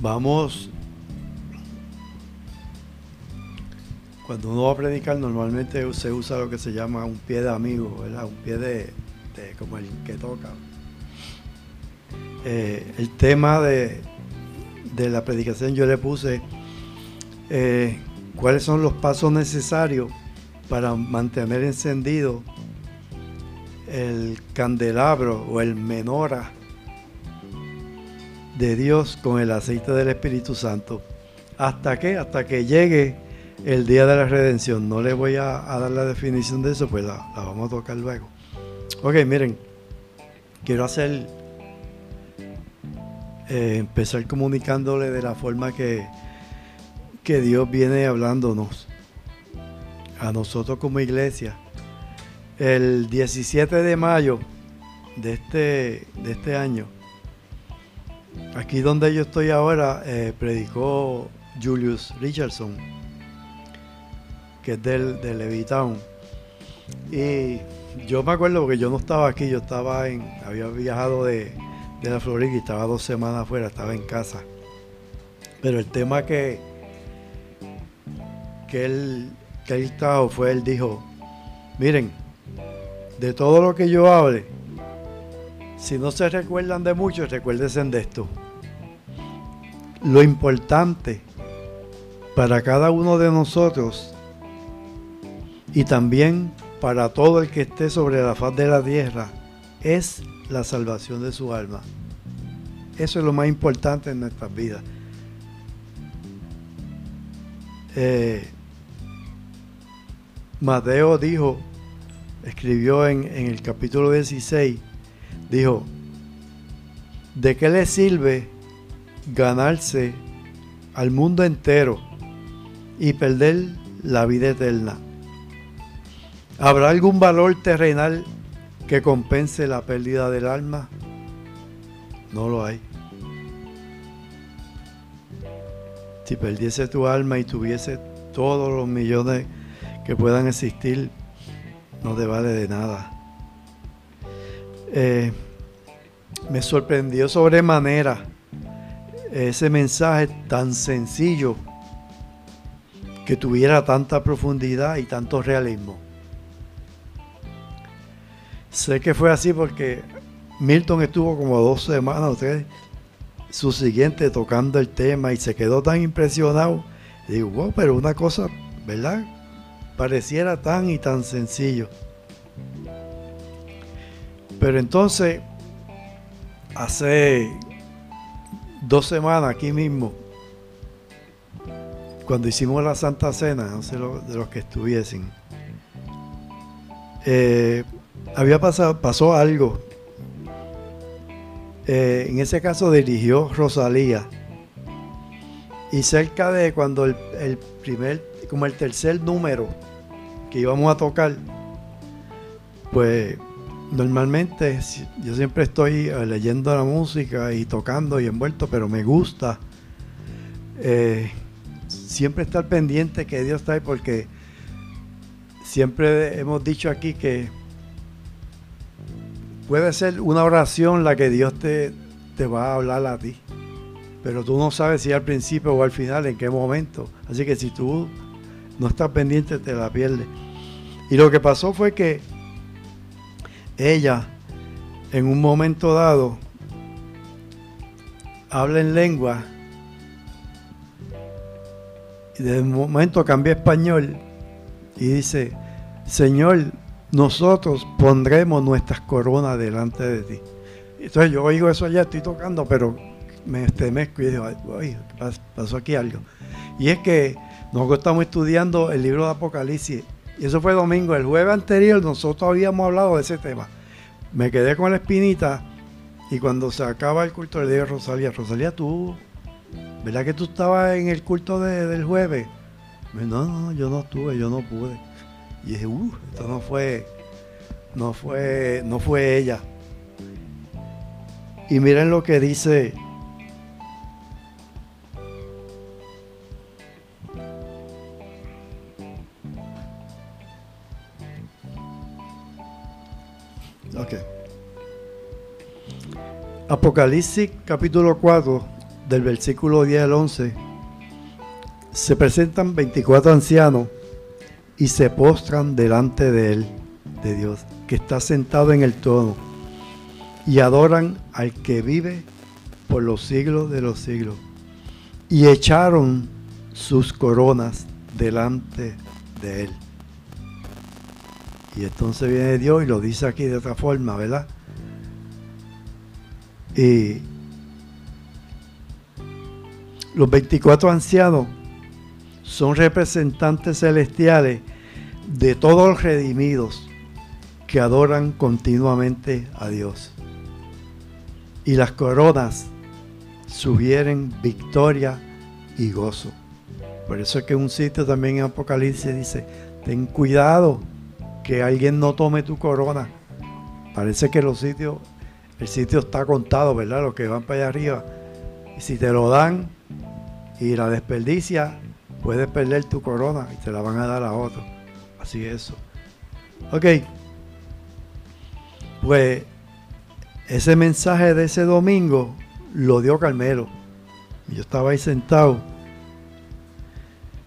Vamos. Cuando uno va a predicar, normalmente se usa lo que se llama un pie de amigo, ¿verdad? Un pie de, como el que toca. Eh, el tema de, de, la predicación yo le puse eh, cuáles son los pasos necesarios para mantener encendido el candelabro o el menora de Dios con el aceite del Espíritu Santo. ¿Hasta qué? Hasta que llegue el día de la redención. No le voy a, dar la definición de eso, pues la, vamos a tocar luego. Ok, miren, quiero hacer, eh, empezar comunicándole de la forma que, que Dios viene hablándonos a nosotros como iglesia. El 17 de mayo de este, de este año, aquí donde yo estoy ahora, eh, predicó Julius Richardson, que es del, de Levitown. Y yo me acuerdo porque yo no estaba aquí, yo estaba en, había viajado de, de la Florida y estaba dos semanas afuera, estaba en casa. Pero el tema que, que él, que él fue, él dijo, miren, de todo lo que yo hable, si no se recuerdan de mucho, recuérdense de esto. Lo importante para cada uno de nosotros y también para todo el que esté sobre la faz de la tierra es la salvación de su alma. Eso es lo más importante en nuestras vidas. Eh, Mateo dijo escribió en, el capítulo 16, dijo, ¿de qué le sirve ganarse al mundo entero y perder la vida eterna? ¿Habrá algún valor terrenal que compense la pérdida del alma? No lo hay. Si perdiese tu alma y tuviese todos los millones que puedan existir, no te vale de nada. Eh, me sorprendió sobremanera ese mensaje tan sencillo que tuviera tanta profundidad y tanto realismo. Sé que fue así porque Milton estuvo como dos semanas, su siguiente tocando el tema y se quedó tan impresionado. Digo, wow, pero una cosa, ¿verdad? pareciera tan y tan sencillo. Pero entonces, hace dos semanas aquí mismo, cuando hicimos la Santa Cena, no sé de los que estuviesen, eh, había pasado, pasó algo. Eh, en ese caso dirigió Rosalía. Y cerca de cuando el, el primer, como el tercer número que íbamos a tocar, pues normalmente yo siempre estoy eh, leyendo la música y tocando y envuelto, pero me gusta eh, siempre estar pendiente que Dios está ahí porque siempre hemos dicho aquí que puede ser una oración la que Dios te, te va a hablar a ti, pero tú no sabes si al principio o al final, en qué momento. Así que si tú no estás pendiente, te la pierdes. Y lo que pasó fue que ella, en un momento dado, habla en lengua y de momento cambia español y dice, Señor, nosotros pondremos nuestras coronas delante de ti. Entonces yo oigo eso allá, estoy tocando, pero me estremezco y digo, oye, pasó aquí algo. Y es que nosotros estamos estudiando el libro de Apocalipsis y eso fue domingo. El jueves anterior nosotros habíamos hablado de ese tema. Me quedé con la espinita y cuando se acaba el culto le digo a Rosalía, Rosalía, tú, ¿verdad que tú estabas en el culto del jueves? no, no, yo no estuve, yo no pude. Y dije, uh, esto no fue, no fue, no fue ella. Y miren lo que dice Apocalipsis capítulo 4, del versículo 10 al 11, se presentan 24 ancianos y se postran delante de él, de Dios, que está sentado en el trono, y adoran al que vive por los siglos de los siglos. Y echaron sus coronas delante de él. Y entonces viene Dios y lo dice aquí de otra forma, ¿verdad? Y los 24 ancianos son representantes celestiales de todos los redimidos que adoran continuamente a Dios. Y las coronas sugieren victoria y gozo. Por eso es que un sitio también en Apocalipsis dice, ten cuidado que alguien no tome tu corona. Parece que los sitios, el sitio está contado, ¿verdad? Los que van para allá arriba. Y si te lo dan y la desperdicia, puedes perder tu corona y te la van a dar a otro. Así es eso. Ok. Pues ese mensaje de ese domingo lo dio Carmelo. Yo estaba ahí sentado.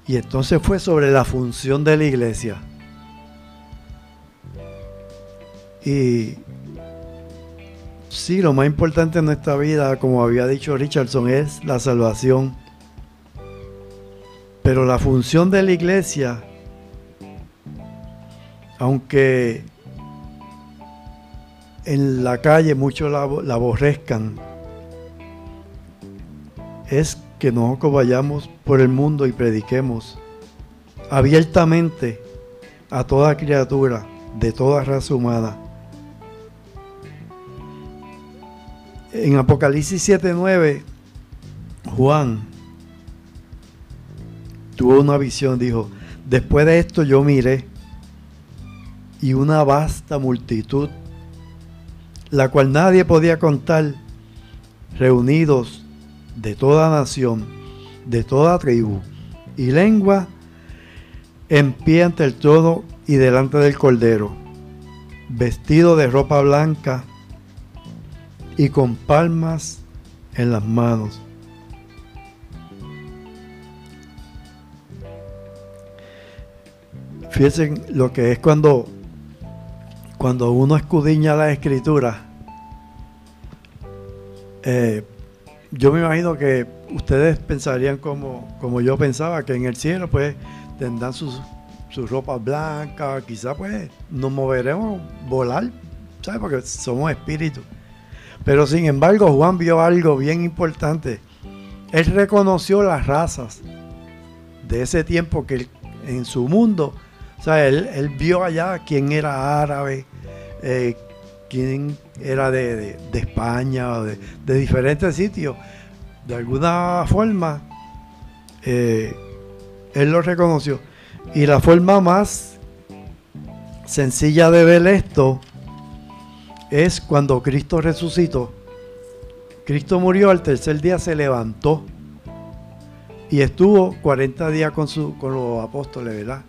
Y entonces fue sobre la función de la iglesia. Y sí, lo más importante en nuestra vida, como había dicho Richardson, es la salvación. Pero la función de la iglesia, aunque en la calle muchos la, aborrezcan, es que nosotros vayamos por el mundo y prediquemos abiertamente a toda criatura de toda raza humana. En Apocalipsis 7:9, Juan tuvo una visión, dijo, después de esto yo miré y una vasta multitud, la cual nadie podía contar, reunidos de toda nación, de toda tribu y lengua, en pie ante el trono y delante del cordero, vestido de ropa blanca y con palmas en las manos Fíjense lo que es cuando, cuando uno escudriña la escritura. Eh, yo me imagino que ustedes pensarían como, como yo pensaba, que en el cielo pues tendrán sus, sus ropas blancas, quizás pues nos moveremos, volar, ¿sabes? Porque somos espíritus. Pero sin embargo Juan vio algo bien importante. Él reconoció las razas de ese tiempo que en su mundo o sea, él, vio allá quién era árabe, eh, quién era de, España, de, diferentes sitios. De alguna forma, eh, él lo reconoció. Y la forma más sencilla de ver esto es cuando Cristo resucitó. Cristo murió, al tercer día se levantó y estuvo 40 días con, su, con los apóstoles, ¿verdad?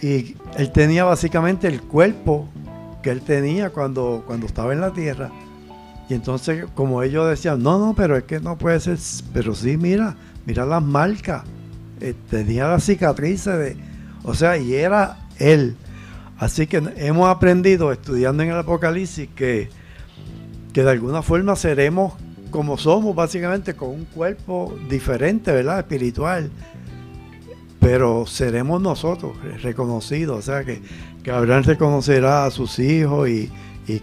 Y él tenía básicamente el cuerpo que él tenía cuando, cuando estaba en la tierra. Y entonces, como ellos decían, no, no, pero es que no puede ser. Pero sí, mira, mira las marcas. Eh, tenía las cicatrices de. O sea, y era él. Así que hemos aprendido estudiando en el Apocalipsis que, que de alguna forma seremos como somos, básicamente con un cuerpo diferente, ¿verdad? Espiritual pero seremos nosotros reconocidos, o sea que, que Abraham reconocerá a sus hijos y,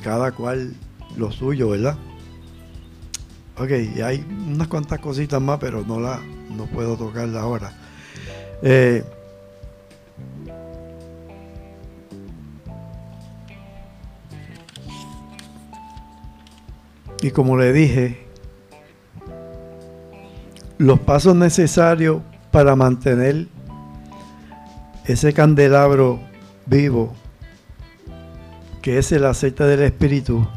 cada cual lo suyo, ¿verdad? Ok, y hay unas cuantas cositas más, pero no la no puedo tocarla ahora. Eh, y como le dije, los pasos necesarios para mantener ese candelabro vivo, que es el aceite del Espíritu,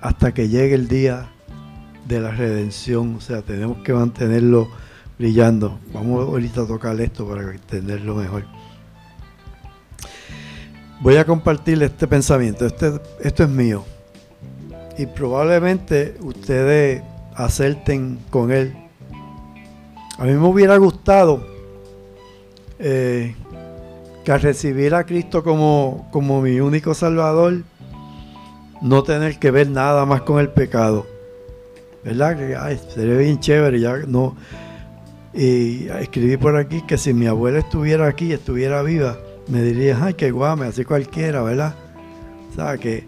hasta que llegue el día de la redención. O sea, tenemos que mantenerlo brillando. Vamos ahorita a tocar esto para entenderlo mejor. Voy a compartir este pensamiento. Este, esto es mío. Y probablemente ustedes acerten con Él. A mí me hubiera gustado eh, que al recibir a Cristo como, como mi único Salvador, no tener que ver nada más con el pecado. ¿Verdad? Ay, sería bien chévere, ya no. Y escribí por aquí que si mi abuela estuviera aquí, estuviera viva, me diría, ay, qué guame, así cualquiera, ¿verdad? O sea, que,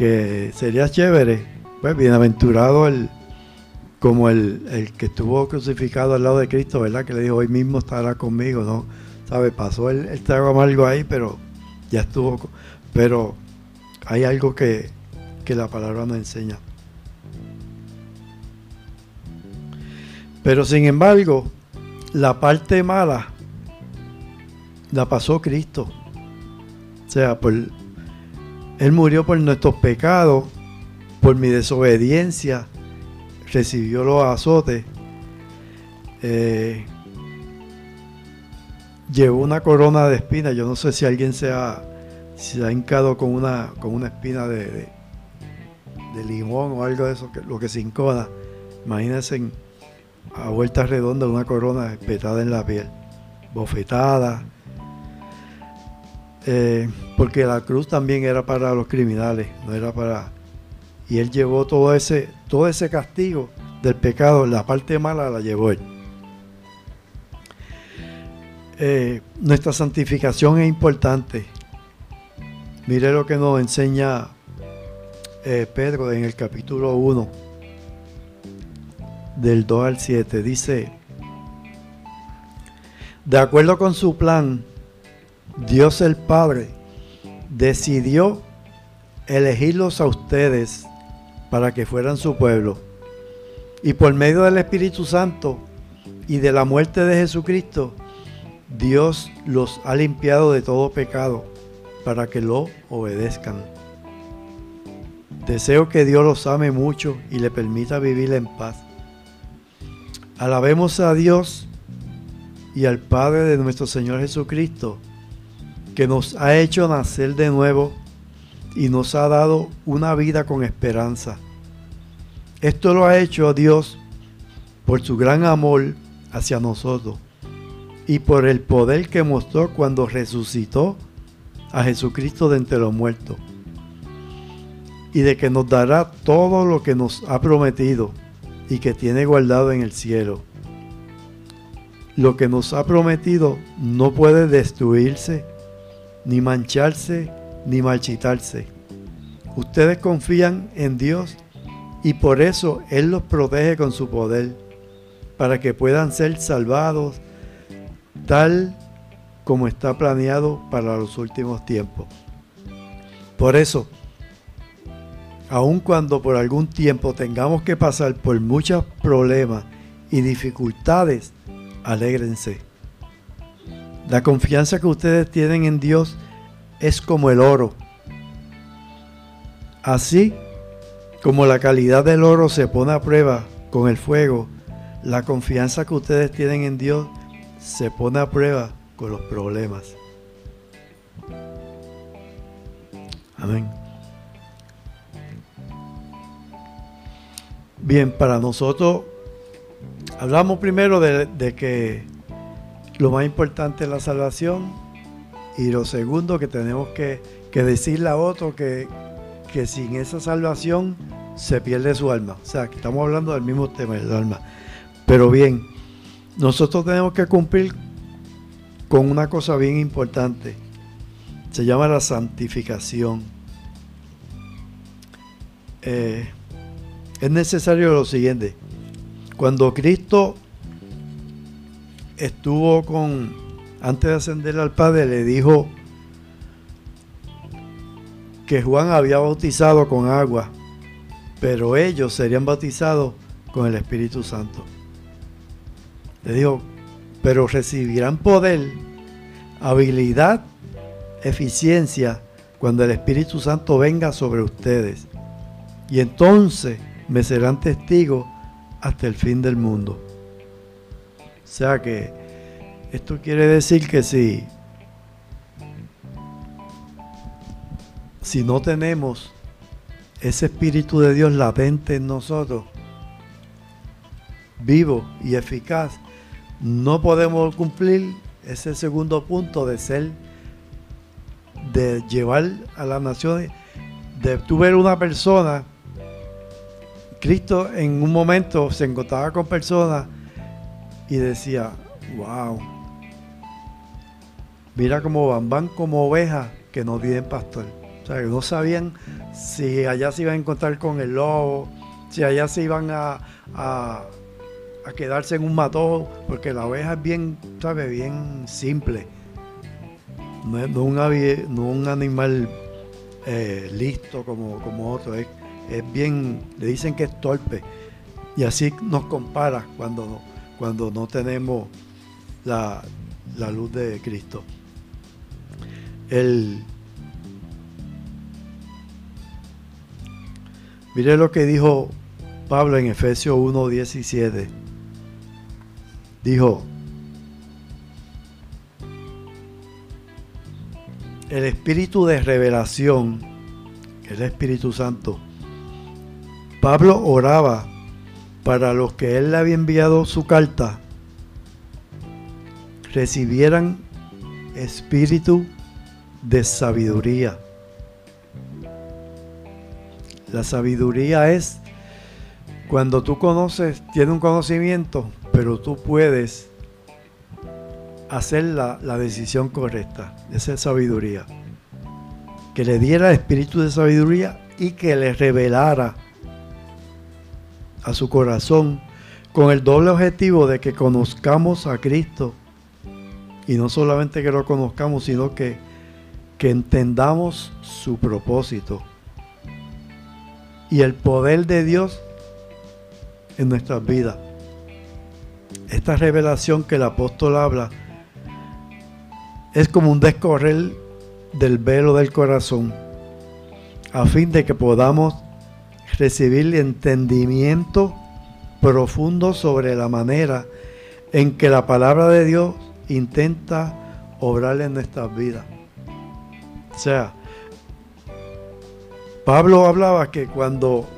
que sería chévere. Pues bienaventurado el, como el, el, que estuvo crucificado al lado de Cristo, ¿verdad? Que le dijo, hoy mismo estará conmigo, ¿no? ¿Sabe? Pasó el, el trago amargo ahí, pero ya estuvo. Pero hay algo que, que la palabra nos enseña. Pero sin embargo, la parte mala la pasó Cristo. O sea, por, Él murió por nuestros pecados, por mi desobediencia, recibió los azotes, eh, llevó una corona de espinas. Yo no sé si alguien se ha, se ha hincado con una, con una espina de, limón o algo de eso, lo que se incona. Imagínense a vuelta redonda una corona espetada en la piel, bofetada. Eh, porque la cruz también era para los criminales, no era para... Y él llevó todo ese, todo ese castigo del pecado, la parte mala la llevó él. Eh, nuestra santificación es importante. Mire lo que nos enseña eh, Pedro en el capítulo 1 del 2 al 7. Dice, de acuerdo con su plan, Dios el Padre decidió elegirlos a ustedes para que fueran su pueblo. Y por medio del Espíritu Santo y de la muerte de Jesucristo, Dios los ha limpiado de todo pecado para que lo obedezcan. Deseo que Dios los ame mucho y le permita vivir en paz. Alabemos a Dios y al Padre de nuestro Señor Jesucristo, que nos ha hecho nacer de nuevo y nos ha dado una vida con esperanza. Esto lo ha hecho Dios por su gran amor hacia nosotros y por el poder que mostró cuando resucitó a Jesucristo de entre los muertos y de que nos dará todo lo que nos ha prometido y que tiene guardado en el cielo. Lo que nos ha prometido no puede destruirse, ni mancharse, ni marchitarse. Ustedes confían en Dios y por eso Él los protege con su poder, para que puedan ser salvados tal como está planeado para los últimos tiempos. Por eso, aun cuando por algún tiempo tengamos que pasar por muchos problemas y dificultades, alégrense. La confianza que ustedes tienen en Dios es como el oro. Así como la calidad del oro se pone a prueba con el fuego, la confianza que ustedes tienen en Dios se pone a prueba con los problemas. Amén. Bien, para nosotros, hablamos primero de, que lo más importante es la salvación y lo segundo que tenemos que, decirle a otro que, que sin esa salvación se pierde su alma. O sea, que estamos hablando del mismo tema, del alma. Pero bien, nosotros tenemos que cumplir con una cosa bien importante. Se llama la santificación. Eh, es necesario lo siguiente. Cuando Cristo estuvo con, antes de ascender al Padre, le dijo que Juan había bautizado con agua, pero ellos serían bautizados con el Espíritu Santo. Le dijo, pero recibirán poder, habilidad, eficiencia cuando el Espíritu Santo venga sobre ustedes. Y entonces me serán testigos hasta el fin del mundo. O sea que esto quiere decir que si, si no tenemos ese Espíritu de Dios latente en nosotros, vivo y eficaz, no podemos cumplir ese segundo punto de ser, de llevar a las naciones, de tu ver una persona, Cristo en un momento se encontraba con personas y decía, wow, mira cómo van, van como ovejas que no tienen pastor. O sea, que no sabían si allá se iban a encontrar con el lobo, si allá se iban a, a, quedarse en un matón, porque la oveja es bien, ¿sabe? Bien simple. No es, un, animal eh, listo como, como otro, es, es, bien, le dicen que es torpe. Y así nos compara cuando, cuando no tenemos la, la luz de Cristo. El, mire lo que dijo Pablo en Efesios 1:17 dijo, el espíritu de revelación, el Espíritu Santo, Pablo oraba para los que él le había enviado su carta, recibieran espíritu de sabiduría. La sabiduría es cuando tú conoces, tienes un conocimiento, pero tú puedes hacer la, decisión correcta. Esa es sabiduría. Que le diera espíritu de sabiduría y que le revelara a su corazón con el doble objetivo de que conozcamos a Cristo y no solamente que lo conozcamos, sino que, que entendamos su propósito y el poder de Dios en nuestras vidas. Esta revelación que el apóstol habla es como un descorrer del velo del corazón, a fin de que podamos recibir entendimiento profundo sobre la manera en que la palabra de Dios intenta obrar en nuestras vidas. O sea, Pablo hablaba que cuando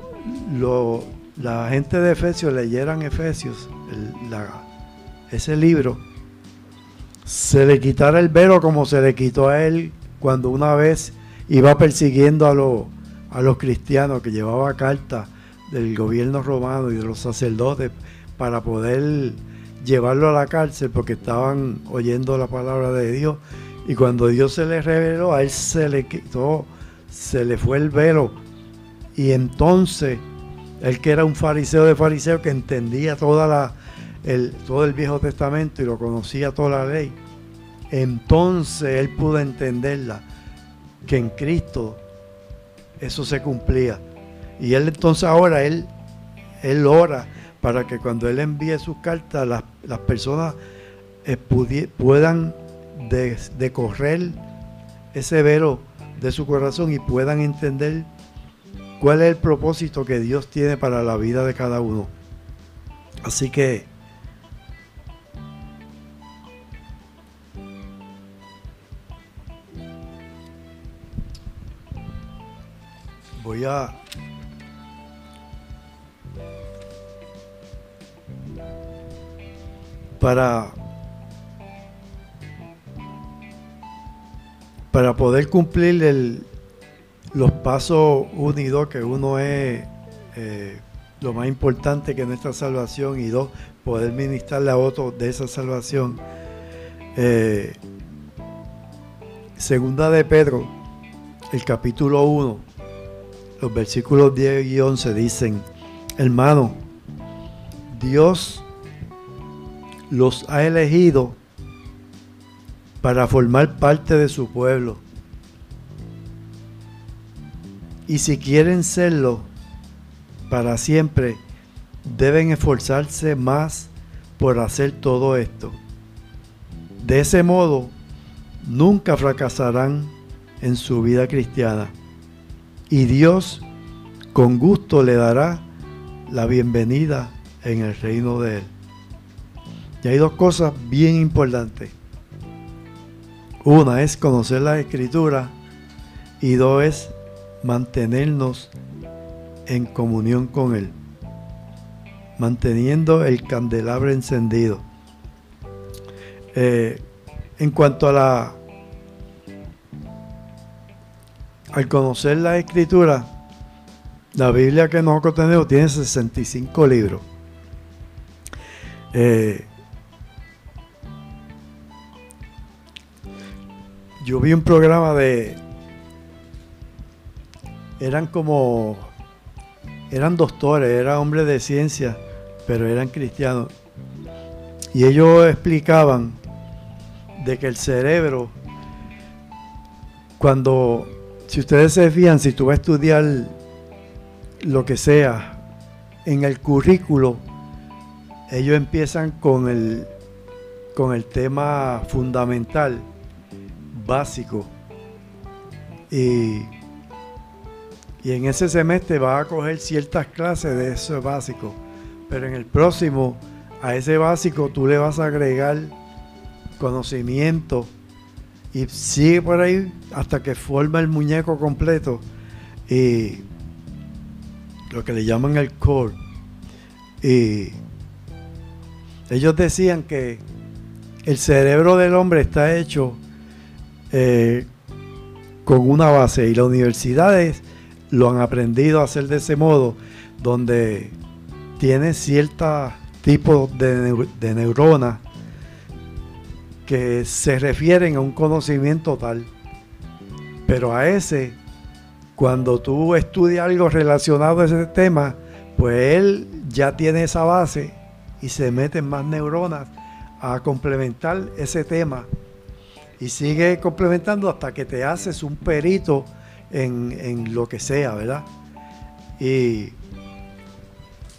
lo, la gente de Efesios leyeran Efesios, ese libro, se le quitara el velo como se le quitó a él cuando una vez iba persiguiendo a, a los cristianos que llevaba carta del gobierno romano y de los sacerdotes para poder llevarlo a la cárcel porque estaban oyendo la palabra de Dios. Y cuando Dios se le reveló, a él se le quitó, se le fue el velo. Y entonces él que era un fariseo de fariseo que entendía toda la, el, todo el Viejo Testamento y lo conocía toda la ley, entonces él pudo entenderla, que en Cristo eso se cumplía. Y él entonces ahora, él, él ora para que cuando él envíe sus cartas, las, las personas eh, puedan decorrer ese velo de su corazón y puedan entender cuál es el propósito que Dios tiene para la vida de cada uno. Así que voy para para poder cumplir los pasos unidos, que uno es eh, lo más importante que nuestra salvación y dos, poder ministrarle a otro de esa salvación. Eh, segunda de Pedro, el capítulo 1, los versículos 10 y 11 dicen, hermano, Dios los ha elegido para formar parte de su pueblo y si quieren serlo para siempre, deben esforzarse más por hacer todo esto. De ese modo, nunca fracasarán en su vida cristiana. Y Dios con gusto le dará la bienvenida en el reino de Él. Y hay dos cosas bien importantes. Una es conocer la escritura y dos es mantenernos en comunión con Él. manteniendo el candelabro encendido. Eh, en cuanto a la al conocer la escritura, la Biblia que nosotros tenemos tiene 65 libros. Eh, yo vi un programa de... Eran como... Eran doctores, eran hombres de ciencia, pero eran cristianos. Y ellos explicaban de que el cerebro, cuando, si ustedes se fijan, si tú vas a estudiar lo que sea en el currículo, ellos empiezan con el, con el tema fundamental, básico. Y, y en ese semestre vas a coger ciertas clases de eso básico. Pero en el próximo, a ese básico tú le vas a agregar conocimiento y sigue por ahí hasta que forma el muñeco completo. Y lo que le llaman el core. Y ellos decían que el cerebro del hombre está hecho eh, con una base y las universidades lo han aprendido a hacer de ese modo, donde tiene ciertos tipos de, de neuronas que se refieren a un conocimiento tal. Pero a ese, cuando tú estudias algo relacionado a ese tema, pues él ya tiene esa base y se meten más neuronas a complementar ese tema y sigue complementando hasta que te haces un perito en, lo que sea, ¿verdad? Y,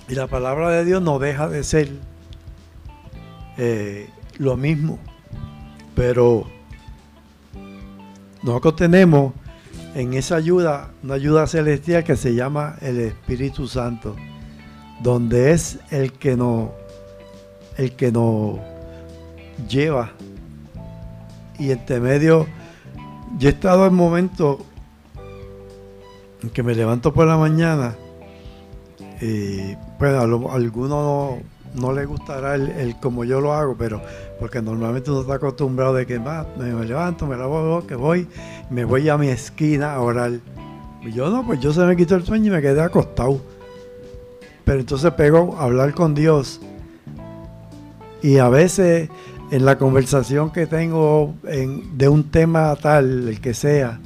y, la palabra de Dios no deja de ser eh, lo mismo, pero nosotros tenemos en esa ayuda una ayuda celestial que se llama el Espíritu Santo, donde es el que nos el que nos lleva. Y entre medio, yo he estado en momentos en que me levanto por la mañana y bueno, a, algunos no, les gustará el, como yo lo hago, pero porque normalmente uno está acostumbrado de que me, levanto, me lavo, que voy, me voy a mi esquina a orar. Y yo no, pues yo se me quitó el sueño y me quedé acostado. Pero entonces pego a hablar con Dios y a veces en la conversación que tengo de un tema tal, el que sea,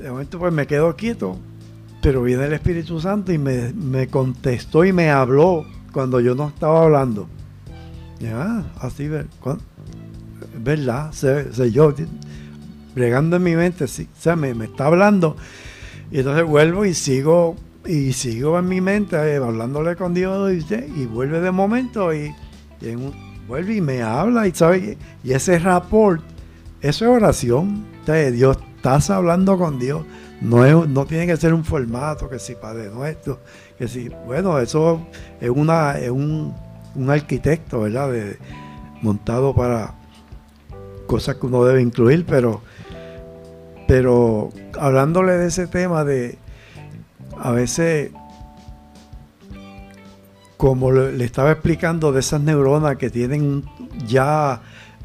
de momento pues me quedo quieto, pero viene el Espíritu Santo y me, contestó y me habló cuando yo no estaba hablando. Y, ah, así, ¿verdad? Sé, yo, bregando en mi mente, sí, o sea, me, está hablando. Y entonces vuelvo y sigo, y sigo en mi mente eh, hablándole con Dios y, y vuelve de momento y vuelve y me habla y sabe y ese rapport, eso es oración. Dios, estás hablando con Dios. No, no tiene que ser un formato que si Padre Nuestro, que si, bueno, eso es una, es un, arquitecto, ¿verdad? Montado para cosas que uno debe incluir, pero, pero hablándole de ese tema de a veces como le estaba explicando de esas neuronas que tienen ya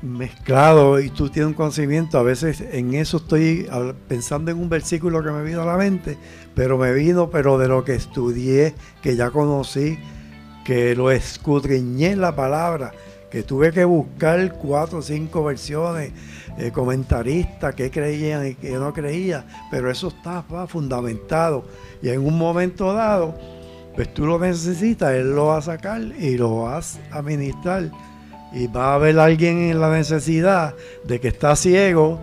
mezclado y tú tienes un conocimiento, a veces en eso estoy pensando en un versículo que me vino a la mente, pero me vino pero de lo que estudié, que ya conocí, que lo escudriñé en la palabra, que tuve que buscar cuatro o cinco versiones, eh, comentaristas, que creían y que no creían, pero eso estaba fundamentado. Y en un momento dado, pues tú lo necesitas, Él lo va a sacar y lo vas a ministrar. Y va a haber alguien en la necesidad de que está ciego,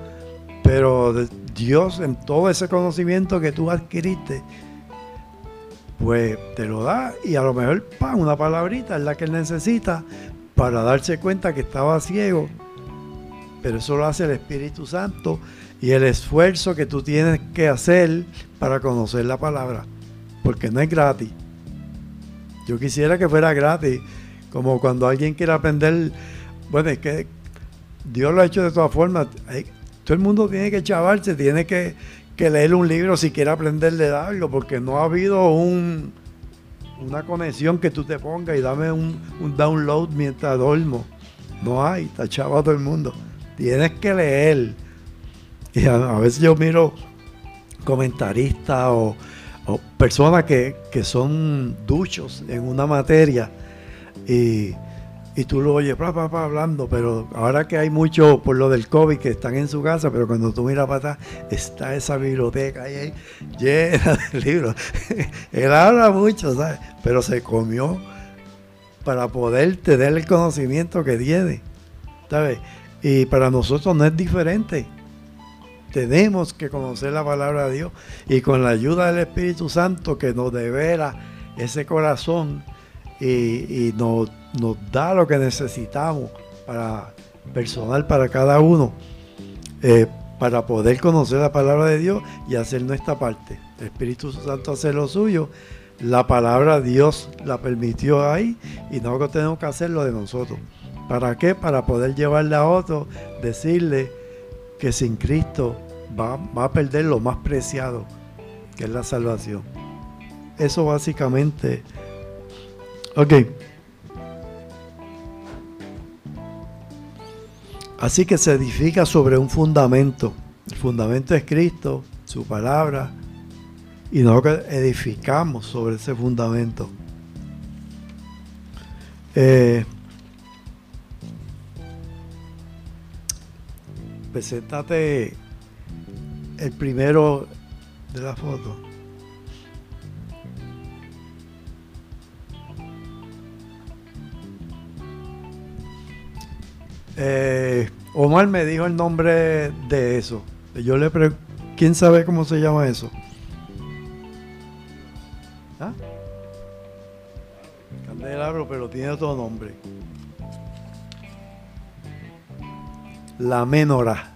pero Dios en todo ese conocimiento que tú adquiriste, pues te lo da y a lo mejor una palabrita es la que él necesita para darse cuenta que estaba ciego. Pero eso lo hace el Espíritu Santo y el esfuerzo que tú tienes que hacer para conocer la palabra, porque no es gratis. Yo quisiera que fuera gratis, como cuando alguien quiere aprender, bueno, es que Dios lo ha hecho de todas formas. todo el mundo tiene que chavarse, tiene que, leer un libro si quiere aprender de algo, porque no ha habido un, una conexión que tú te pongas y dame un, download mientras duermo. No hay, está chavo a todo el mundo. Tienes que leer. Y a, veces yo miro comentaristas o, personas que, que son duchos en una materia y y tú lo oyes, pa, pa, hablando, pero ahora que hay mucho por lo del COVID que están en su casa, pero cuando tú miras para atrás, está esa biblioteca ahí, llena de libros. Él habla mucho, ¿sabes? Pero se comió para poder tener el conocimiento que tiene, ¿sabes? Y para nosotros no es diferente. Tenemos que conocer la palabra de Dios y con la ayuda del Espíritu Santo que nos devela ese corazón y, nos da lo que necesitamos para personal para cada uno eh, para poder conocer la palabra de Dios y hacer nuestra parte. El Espíritu Santo hace lo suyo, la palabra Dios la permitió ahí y nosotros tenemos que hacerlo de nosotros. ¿Para qué? Para poder llevarle a otro, decirle que sin Cristo va, va a perder lo más preciado, que es la salvación. Eso básicamente. Ok. Así que se edifica sobre un fundamento. El fundamento es Cristo, su palabra, y nosotros edificamos sobre ese fundamento. Eh, preséntate el primero de la foto. Eh, Omar me dijo el nombre de eso. Yo le pregunto, ¿quién sabe cómo se llama eso? ¿Ah? Candelabro, pero tiene otro nombre. La menora.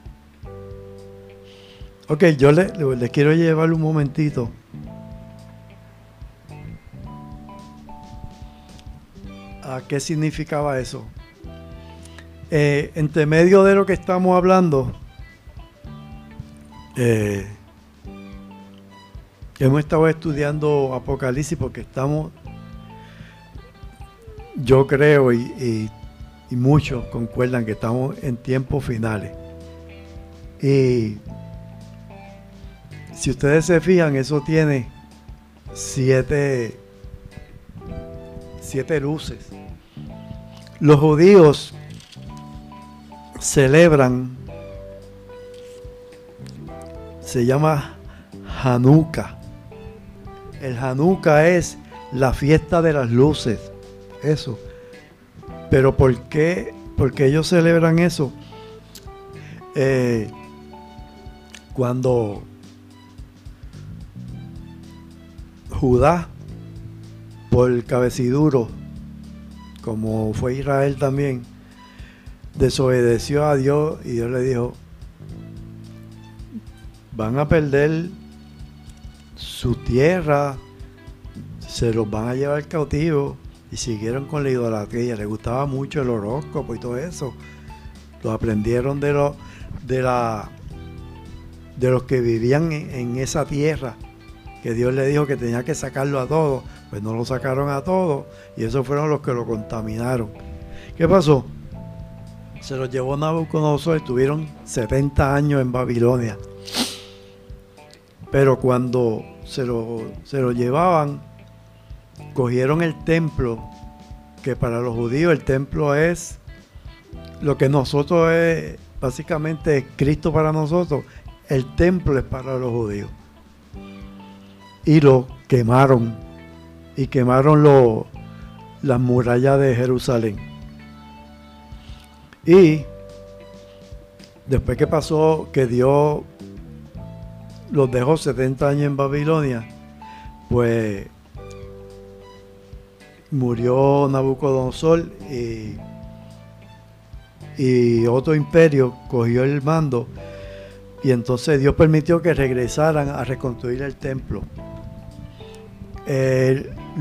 Ok, yo le, le quiero llevar un momentito. ¿A qué significaba eso? Eh, entre medio de lo que estamos hablando, eh, hemos estado estudiando Apocalipsis porque estamos, yo creo y, muchos concuerdan que estamos en tiempos finales. Y si ustedes se fijan, eso tiene siete, siete luces. Los judíos celebran, se llama Hanukkah. El Hanukkah es la fiesta de las luces, eso. Pero ¿por qué? Porque ellos celebran eso. Eh, cuando Judá, por cabeciduro, como fue Israel también, desobedeció a Dios y Dios le dijo, van a perder su tierra, se los van a llevar cautivo y siguieron con la idolatría. Le gustaba mucho el horóscopo y todo eso. Lo aprendieron de los de la de los que vivían en, en, esa tierra, que Dios le dijo que tenía que sacarlo a todos, pues no lo sacaron a todos y esos fueron los que lo contaminaron. ¿Qué pasó? Se los llevó Nabucodonosor, estuvieron 70 años en Babilonia. Pero cuando se lo, se lo llevaban, cogieron el templo, que para los judíos el templo es lo que nosotros es, básicamente Cristo para nosotros, el templo es para los judíos. Y lo quemaron, y quemaron las murallas de Jerusalén. Y después que pasó, que Dios los dejó 70 años en Babilonia, pues murió Nabucodonosor y, y otro imperio cogió el mando y entonces Dios permitió que regresaran a reconstruir el templo.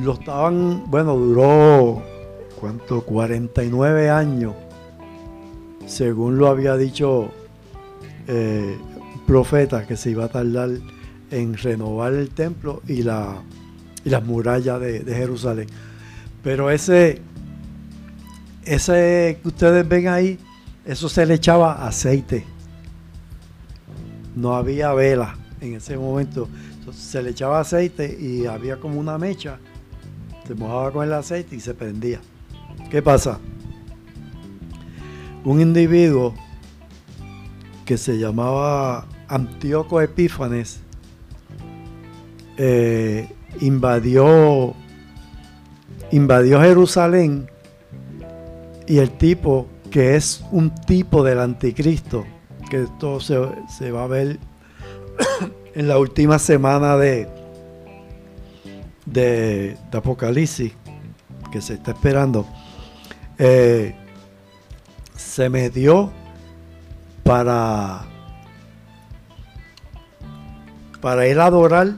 Lo estaban, bueno, duró, ¿cuánto? 49 años según lo había dicho eh, profeta, que se iba a tardar en renovar el templo y la, las murallas de, Jerusalén. Pero ese, ese que ustedes ven ahí, eso se le echaba aceite. No había vela en ese momento. Se le echaba aceite y había como una mecha. Se mojaba con el aceite y se prendía. ¿Qué pasa? Un individuo que se llamaba Antíoco Epífanes eh, invadió, invadió Jerusalén y el tipo que es un tipo del anticristo, que esto se, se va a ver en la última semana de, de, Apocalipsis, que se está esperando, eh, se me dio para, para ir a adorar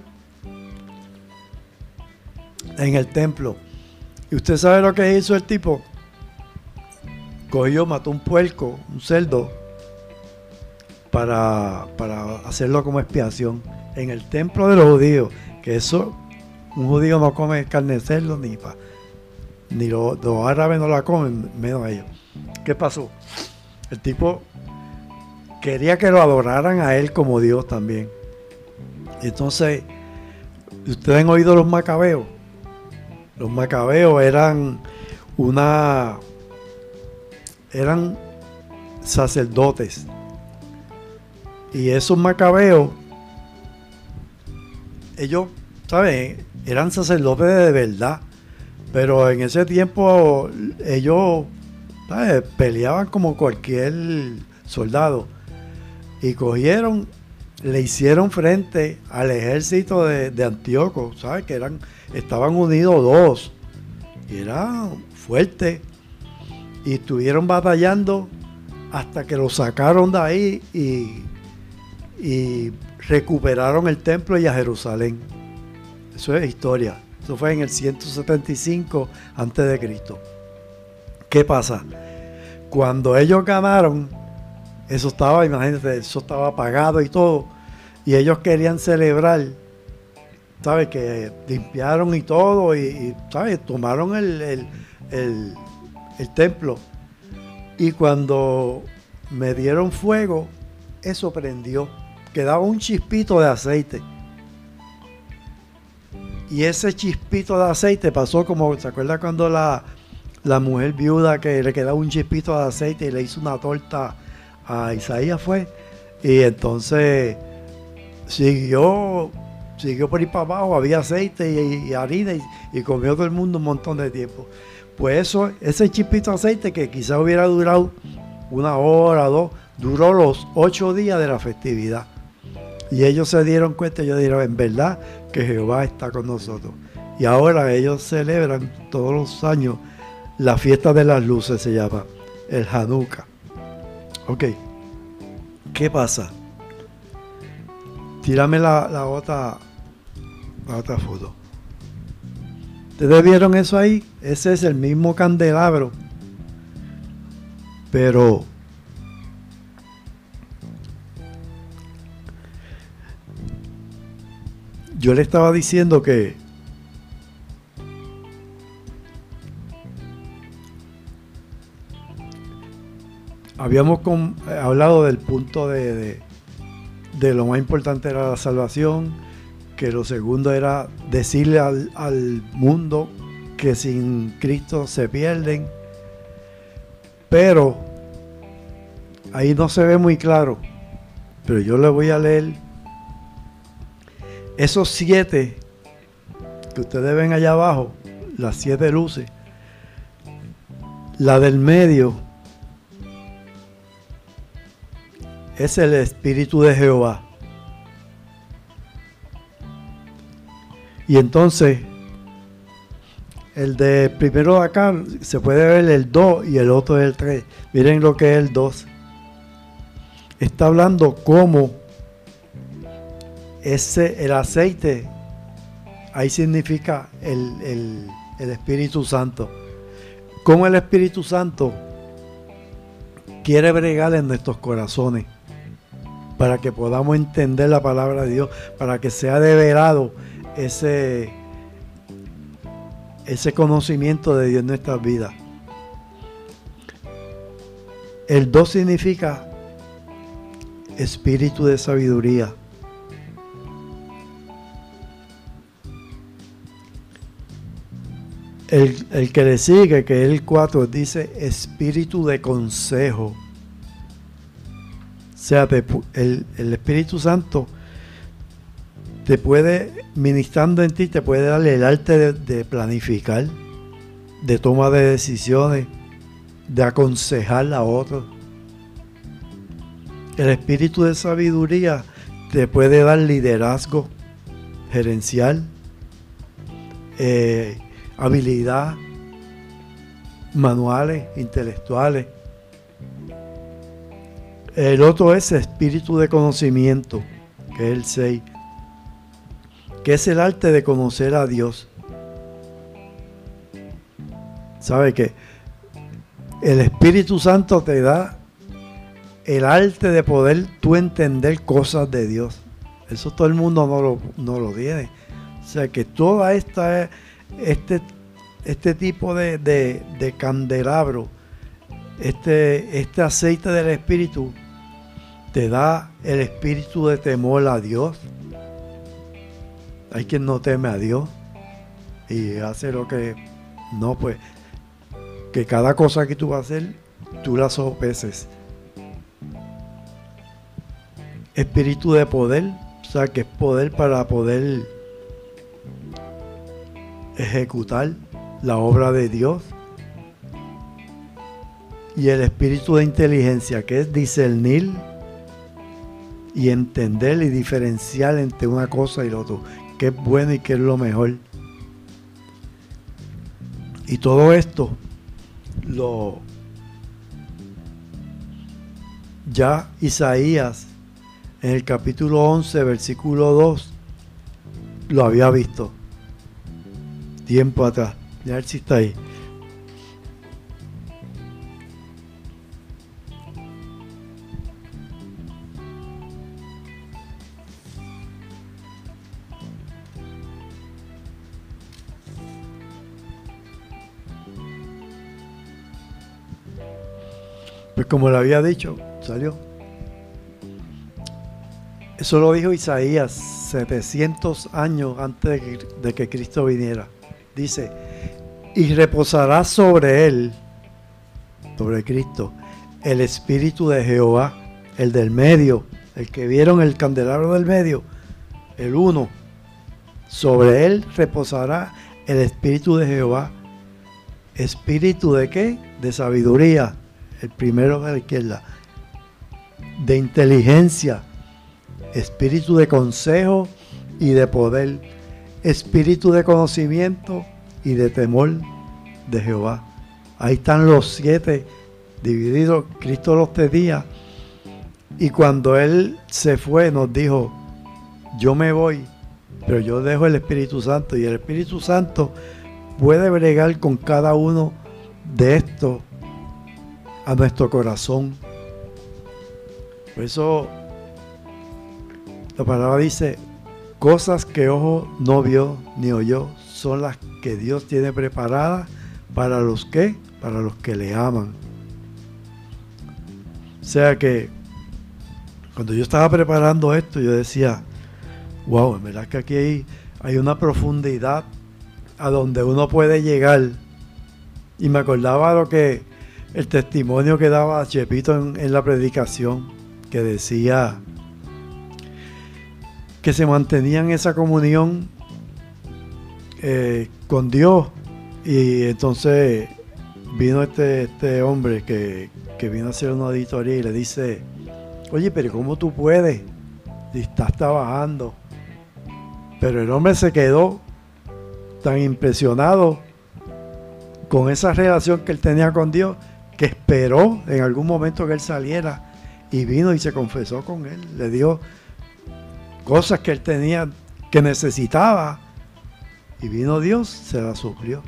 en el templo. ¿Y usted sabe lo que hizo el tipo? Cogió, mató un puerco, un cerdo, para, para hacerlo como expiación en el templo de los judíos. Que eso, un judío no come carne de cerdo ni pa, ni los, árabes no la comen, menos ellos. ¿Qué pasó? El tipo quería que lo adoraran a él como Dios también. Entonces, ustedes han oído los macabeos. Los macabeos eran una eran sacerdotes. Y esos macabeos, ellos, ¿saben? Eran sacerdotes de verdad. Pero en ese tiempo ellos peleaban como cualquier soldado. Y cogieron, le hicieron frente al ejército de, de Antíoco, ¿sabes? Que eran, estaban unidos dos. Y eran fuertes y estuvieron batallando hasta que lo sacaron de ahí y, recuperaron el templo y a Jerusalén. Eso es historia. Eso fue en el 175 antes de Cristo. ¿Qué pasa? Cuando ellos ganaron, eso estaba, imagínate, eso estaba apagado y todo, y ellos querían celebrar, ¿sabes? Que limpiaron y todo, y, ¿sabes? Tomaron el el templo. Y cuando me dieron fuego, eso prendió. Quedaba un chispito de aceite. Y ese chispito de aceite pasó como, ¿se acuerda cuando la, la mujer viuda que le quedaba un chispito de aceite y le hizo una torta a Isaías fue? Y entonces siguió, siguió por ir para abajo, había aceite y, harina y, y comió todo el mundo un montón de tiempo. Pues eso, ese chipito de aceite que quizá hubiera durado una hora o dos, duró los ocho días de la festividad. Y ellos se dieron cuenta, ellos dijeron, en verdad que Jehová está con nosotros. Y ahora ellos celebran todos los años la fiesta de las luces, se llama el Hanukkah. Ok, ¿qué pasa? Tírame la, la otra, la otra foto. ¿Ustedes vieron eso ahí? Ese es el mismo candelabro. Pero yo le estaba diciendo que habíamos hablado del punto de, de, lo más importante era la salvación, que lo segundo era decirle al, mundo que sin Cristo se pierden, pero ahí no se ve muy claro, pero yo le voy a leer esos siete que ustedes ven allá abajo, las siete luces, la del medio es el Espíritu de Jehová. Y entonces, el de primero de acá se puede ver el 2 y el otro es el 3. Miren lo que es el 2. Está hablando cómo ese, el aceite, ahí significa el, el Espíritu Santo. Cómo el Espíritu Santo quiere bregar en nuestros corazones para que podamos entender la palabra de Dios, para que sea develado ese, ese conocimiento de Dios en nuestras vidas. El dos significa espíritu de sabiduría. El, que le sigue, que es el 4, dice espíritu de consejo. Sea, el, Espíritu Santo te puede, ministrando en ti, te puede darle el arte de, planificar, de toma de decisiones, de aconsejar a otros. El espíritu de sabiduría te puede dar liderazgo gerencial, eh, habilidad, manuales, intelectuales. El otro es espíritu de conocimiento, que es el 6, que es el arte de conocer a Dios. ¿Sabe que el Espíritu Santo te da el arte de poder tú entender cosas de Dios? Eso todo el mundo no lo, no lo tiene. O sea que toda esta este, este tipo de, candelabro, este, este aceite del Espíritu, te da el espíritu de temor a Dios. Hay quien no teme a Dios y hace lo que no, pues, que cada cosa que tú vas a hacer, tú la sopeses. Espíritu de poder, o sea, que es poder para poder ejecutar la obra de Dios. Y el espíritu de inteligencia, que es discernir y entender y diferenciar entre una cosa y la otra, qué es bueno y qué es lo mejor. Y todo esto lo ya Isaías en el capítulo 11, versículo 2, lo había visto tiempo atrás. Ya si está ahí. Como le había dicho, salió. Eso lo dijo Isaías 700 años antes de que Cristo viniera dice, y reposará sobre él, sobre Cristo, el Espíritu de Jehová, el del medio, el que vieron el candelabro del medio, el uno. Sobre él reposará el Espíritu de Jehová. ¿Espíritu de qué? De sabiduría, el primero de la izquierda. De inteligencia, espíritu de consejo y de poder espíritu de conocimiento y de temor de Jehová. Ahí están los siete divididos. Cristo los tenía. Y cuando Él se fue, nos dijo, yo me voy, pero yo dejo el Espíritu Santo. Y el Espíritu Santo puede bregar con cada uno de estos a nuestro corazón. Por eso la palabra dice, Cosas que ojo no vio ni oyó son las que Dios tiene preparadas para los que, para los que le aman. O sea que cuando yo estaba preparando esto, yo decía, wow, en verdad que aquí hay, hay una profundidad a donde uno puede llegar. Y me acordaba lo que el testimonio que daba Chepito en, en la predicación, que decía, que se mantenían esa comunión eh, con Dios. Y entonces vino este, este hombre que, vino a hacer una auditoría y le dice, oye, pero ¿cómo tú puedes? Estás trabajando. Pero el hombre se quedó tan impresionado con esa relación que él tenía con Dios que esperó en algún momento que él saliera y vino y se confesó con él. Le dio cosas que él tenía, que necesitaba. Y vino Dios, se las suplió.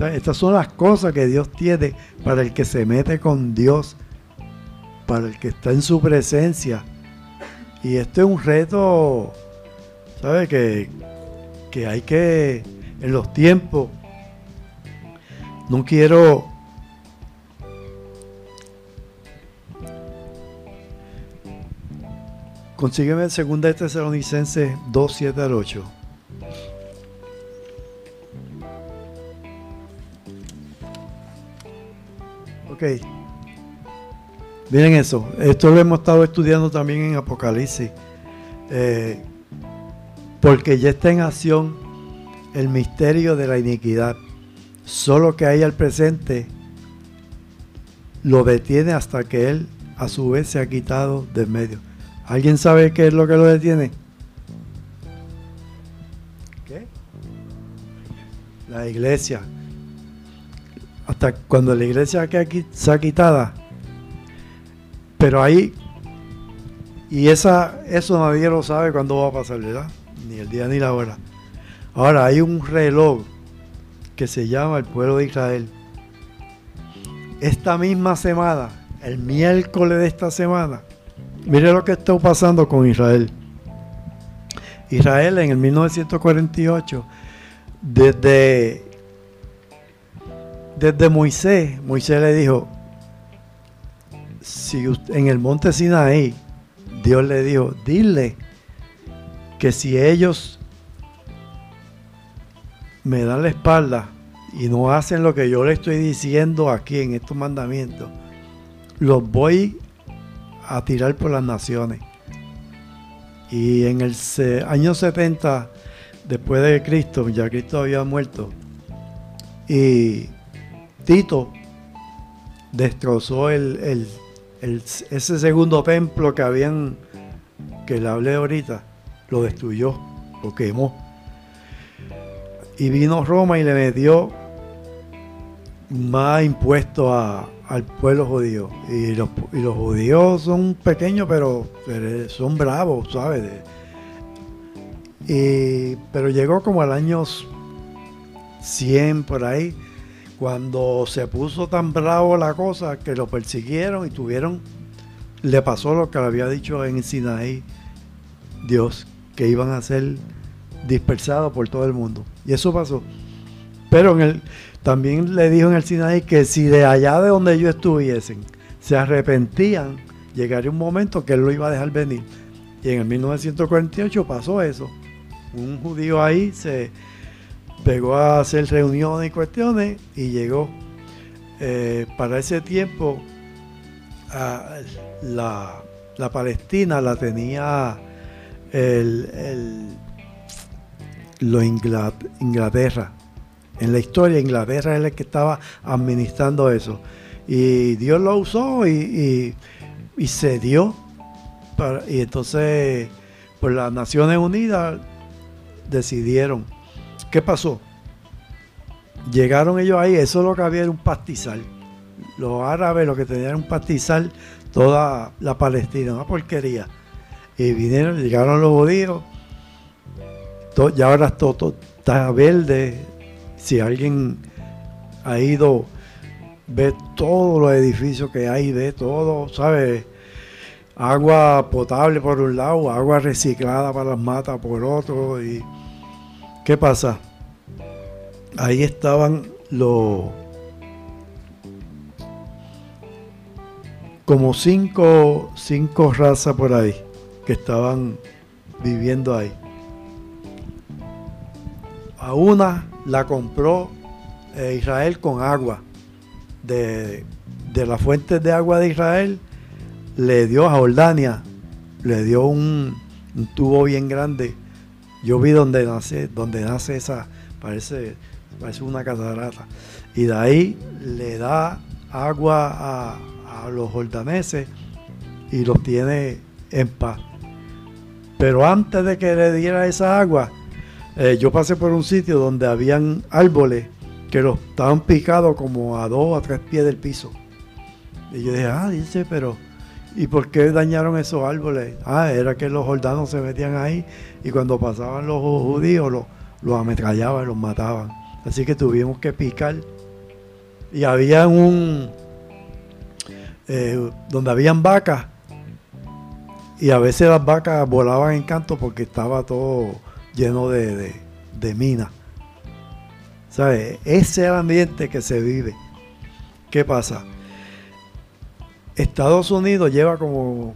estas son las cosas que Dios tiene para el que se mete con Dios, para el que está en su presencia. Y este es un reto, ¿sabe? Que, que hay que, en los tiempos No quiero Consígueme el 2 de Tesalonicenses 2, 7 al 8. Ok. Miren eso. Esto lo hemos estado estudiando también en Apocalipsis. Eh, porque ya está en acción el misterio de la iniquidad. Solo que ahí al presente lo detiene hasta que él a su vez se ha quitado del medio. ¿Alguien sabe qué es lo que lo detiene? ¿Qué? La iglesia. Hasta cuando la iglesia sea quitada. Pero ahí, y esa, eso nadie lo sabe cuándo va a pasar, ¿verdad? Ni el día ni la hora. Ahora, hay un reloj que se llama el pueblo de Israel. Esta misma semana, el miércoles de esta semana, Mire lo que está pasando con Israel. Israel en el 1948, desde, desde Moisés, Moisés le dijo, si en el monte Sinaí, Dios le dijo, dile que si ellos me dan la espalda y no hacen lo que yo le estoy diciendo aquí en estos mandamientos, los voy a tirar por las naciones. Y en el año 70, después de Cristo, ya Cristo había muerto, y Tito destrozó el, ese segundo templo que habían, que le hablé ahorita, lo destruyó, lo quemó. Y vino Roma y le metió más impuestos a, al pueblo judío. Y los, y los judíos son pequeños, pero, son bravos, ¿sabes? Y, pero llegó como al año 100 por ahí, cuando se puso tan bravo la cosa que lo persiguieron y tuvieron, le pasó lo que le había dicho en Sinaí Dios, que iban a ser dispersados por todo el mundo. Y eso pasó. Pero en el, también le dijo en el Sinaí que si de allá de donde ellos estuviesen se arrepentían, llegaría un momento que él lo iba a dejar venir. Y en el 1948 pasó eso. Un judío ahí se pegó a hacer reuniones y cuestiones y llegó. Eh, para ese tiempo la, Palestina la tenía el, lo Inglaterra en la historia, Inglaterra es el que estaba administrando eso. Y Dios lo usó y, se dio. y entonces, pues las Naciones Unidas decidieron. ¿Qué pasó? Llegaron ellos ahí, eso lo que había era un pastizal. Los árabes lo que tenían era un pastizal, toda la Palestina, una porquería. Y vinieron, llegaron los judíos, y ahora todo está verde, si alguien ha ido, ve todos los edificios que hay, ve todo, ¿sabes? Agua potable por un lado, agua reciclada para las matas por otro. ¿Y qué pasa? Ahí estaban los como cinco, cinco razas por ahí que estaban viviendo ahí. A una la compró eh, Israel con agua. De, de las fuentes de agua de Israel, le dio a Jordania, le dio un, tubo bien grande. Yo vi donde nace, donde nace esa, parece, parece una catarata. Y de ahí le da agua a, a los jordaneses y los tiene en paz. Pero antes de que le diera esa agua, eh, yo pasé por un sitio donde habían árboles que los estaban picados como a dos o tres pies del piso. Y yo dije, ah, dice, pero ¿y por qué dañaron esos árboles? Ah, era que los jordanos se metían ahí y cuando pasaban los judíos los, los ametrallaban, los mataban. Así que tuvimos que picar. Y había un... Eh, donde habían vacas y a veces las vacas volaban en canto porque estaba todo lleno de, de, minas. ¿Sabes? Ese es el ambiente que se vive. ¿Qué pasa? Estados Unidos lleva como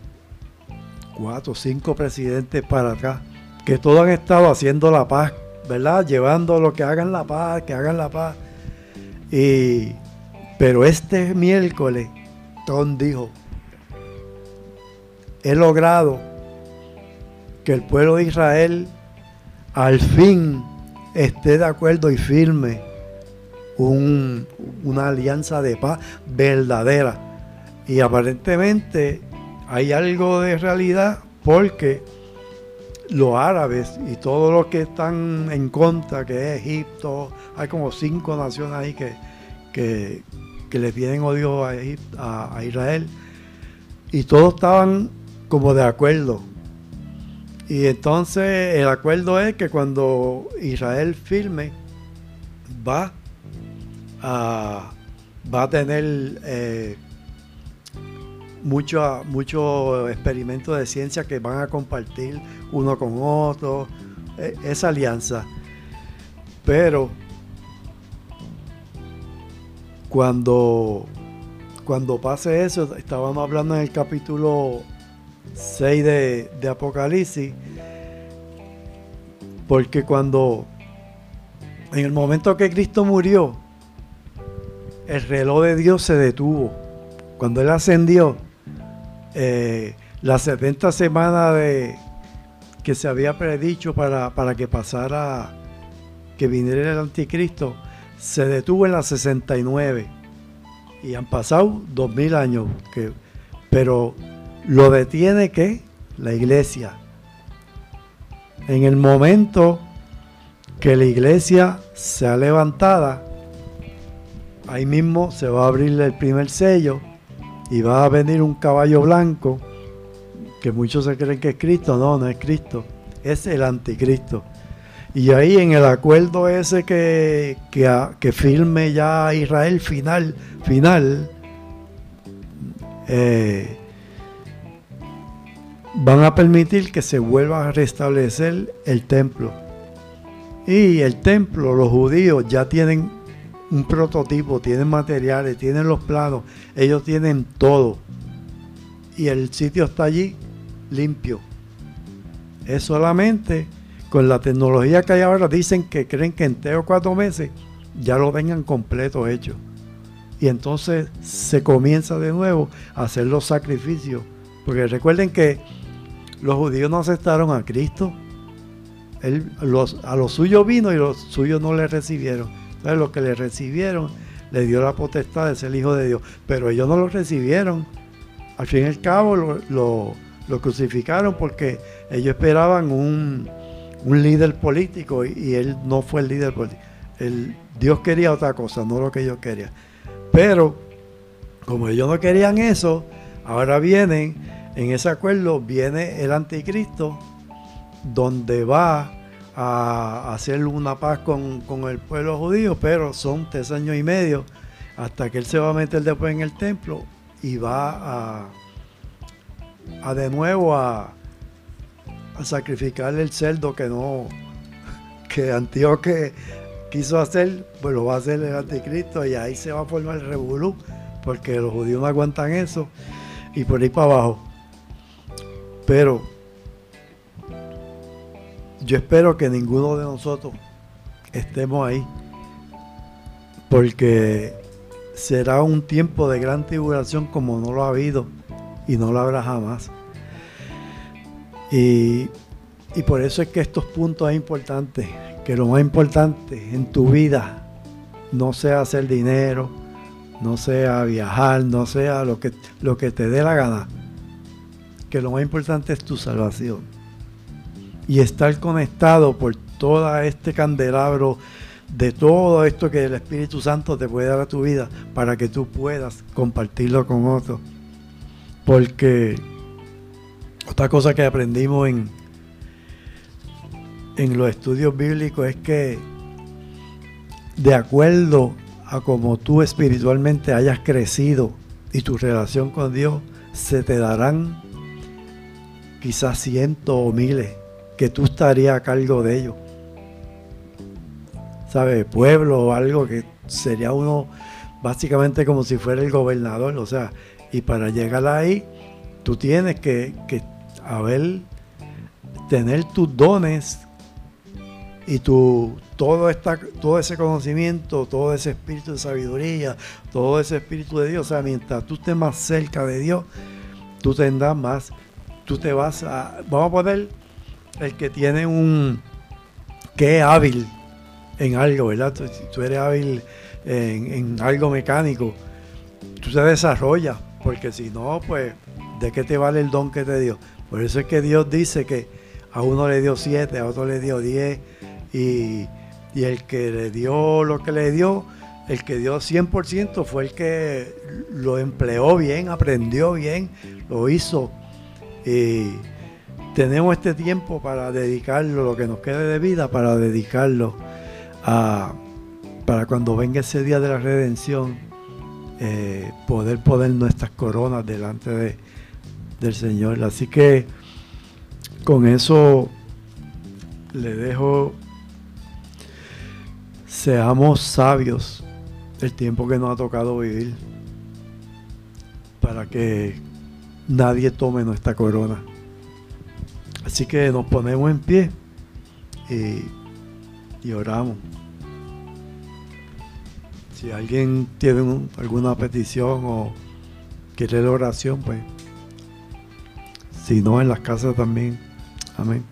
cuatro o cinco presidentes para acá, que todos han estado haciendo la paz, ¿verdad? Llevando lo que hagan la paz, que hagan la paz. Y, pero este miércoles, Tom dijo, he logrado que el pueblo de Israel al fin esté de acuerdo y firme una alianza de paz verdadera. Y aparentemente hay algo de realidad porque los árabes y todos los que están en contra, que es Egipto, hay como cinco naciones ahí que, que, le tienen odio a, a Israel, y todos estaban como de acuerdo. Y entonces el acuerdo es que cuando Israel firme, va a, va a tener eh, muchos mucho experimentos de ciencia que van a compartir uno con otro, e, esa alianza. Pero cuando, cuando pase eso, estábamos hablando en el capítulo 6 de, de Apocalipsis, porque cuando en el momento que Cristo murió, el reloj de Dios se detuvo. Cuando Él ascendió, eh, las 70 semanas de, que se había predicho para, para que pasara, que viniera el anticristo, se detuvo en las 69. Y han pasado 2000 años. Que, pero lo detiene que la iglesia. En el momento que la iglesia sea levantada, ahí mismo se va a abrir el primer sello y va a venir un caballo blanco, que muchos se creen que es Cristo, no, no es Cristo, es el anticristo. Y ahí en el acuerdo ese que, que, firme ya Israel final, final, eh, van a permitir que se vuelva a restablecer el templo. Y el templo, los judíos ya tienen un prototipo, tienen materiales, tienen los planos, ellos tienen todo. Y el sitio está allí limpio. Es solamente con la tecnología que hay ahora, dicen que creen que en tres o cuatro meses ya lo tengan completo hecho. Y entonces se comienza de nuevo a hacer los sacrificios. Porque recuerden que los judíos no aceptaron a Cristo. Él, a los suyos vino y los suyos no le recibieron. Entonces los que le recibieron le dio la potestad de ser hijo de Dios. Pero ellos no lo recibieron. Al fin y al cabo lo, crucificaron porque ellos esperaban un, líder político y, él no fue el líder político. El, Dios quería otra cosa, no lo que ellos querían. Pero como ellos no querían eso, ahora vienen en ese acuerdo viene el anticristo, donde va a hacer una paz con, el pueblo judío, pero son tres años y medio hasta que él se va a meter después en el templo y va a, de nuevo a, a sacrificar el cerdo que no que Antíoque quiso hacer, pues lo va a hacer el anticristo y ahí se va a formar el revolú, porque los judíos no aguantan eso y por ahí para abajo. Pero yo espero que ninguno de nosotros estemos ahí, porque será un tiempo de gran tribulación como no lo ha habido y no lo habrá jamás. Y, y por eso es que estos puntos es importante, que lo más importante en tu vida no sea hacer dinero, no sea viajar, no sea lo que, lo que te dé la gana que lo más importante es tu salvación. Y estar conectado por todo este candelabro de todo esto que el Espíritu Santo te puede dar a tu vida para que tú puedas compartirlo con otros. Porque otra cosa que aprendimos en, en los estudios bíblicos es que de acuerdo a como tú espiritualmente hayas crecido y tu relación con Dios, se te darán quizás cientos o miles, que tú estarías a cargo de ellos. ¿sabe? Pueblo o algo que sería uno básicamente como si fuera el gobernador, o sea, y para llegar ahí, tú tienes que, que haber, tener tus dones y tu, todo, esta, todo ese conocimiento, todo ese espíritu de sabiduría, todo ese espíritu de Dios, o sea, mientras tú estés más cerca de Dios, tú tendrás más, tú te vas a, vamos a poner el que tiene un, que es hábil en algo, ¿verdad? Si tú eres hábil en, en algo mecánico, tú te desarrollas, porque si no, pues, ¿de qué te vale el don que te dio? Por eso es que Dios dice que a uno le dio siete, a otro le dio diez, y, el que le dio lo que le dio, el que dio 100% fue el que lo empleó bien, aprendió bien, lo hizo. Y tenemos este tiempo para dedicarlo, lo que nos quede de vida, para dedicarlo a, para cuando venga ese día de la redención, eh, poder poner nuestras coronas delante de, del Señor. Así que con eso le dejo Seamos sabios el tiempo que nos ha tocado vivir para que nadie tome nuestra corona. Así que nos ponemos en pie y, oramos. Si alguien tiene alguna petición o quiere la oración, pues si no en las casas también. Amén.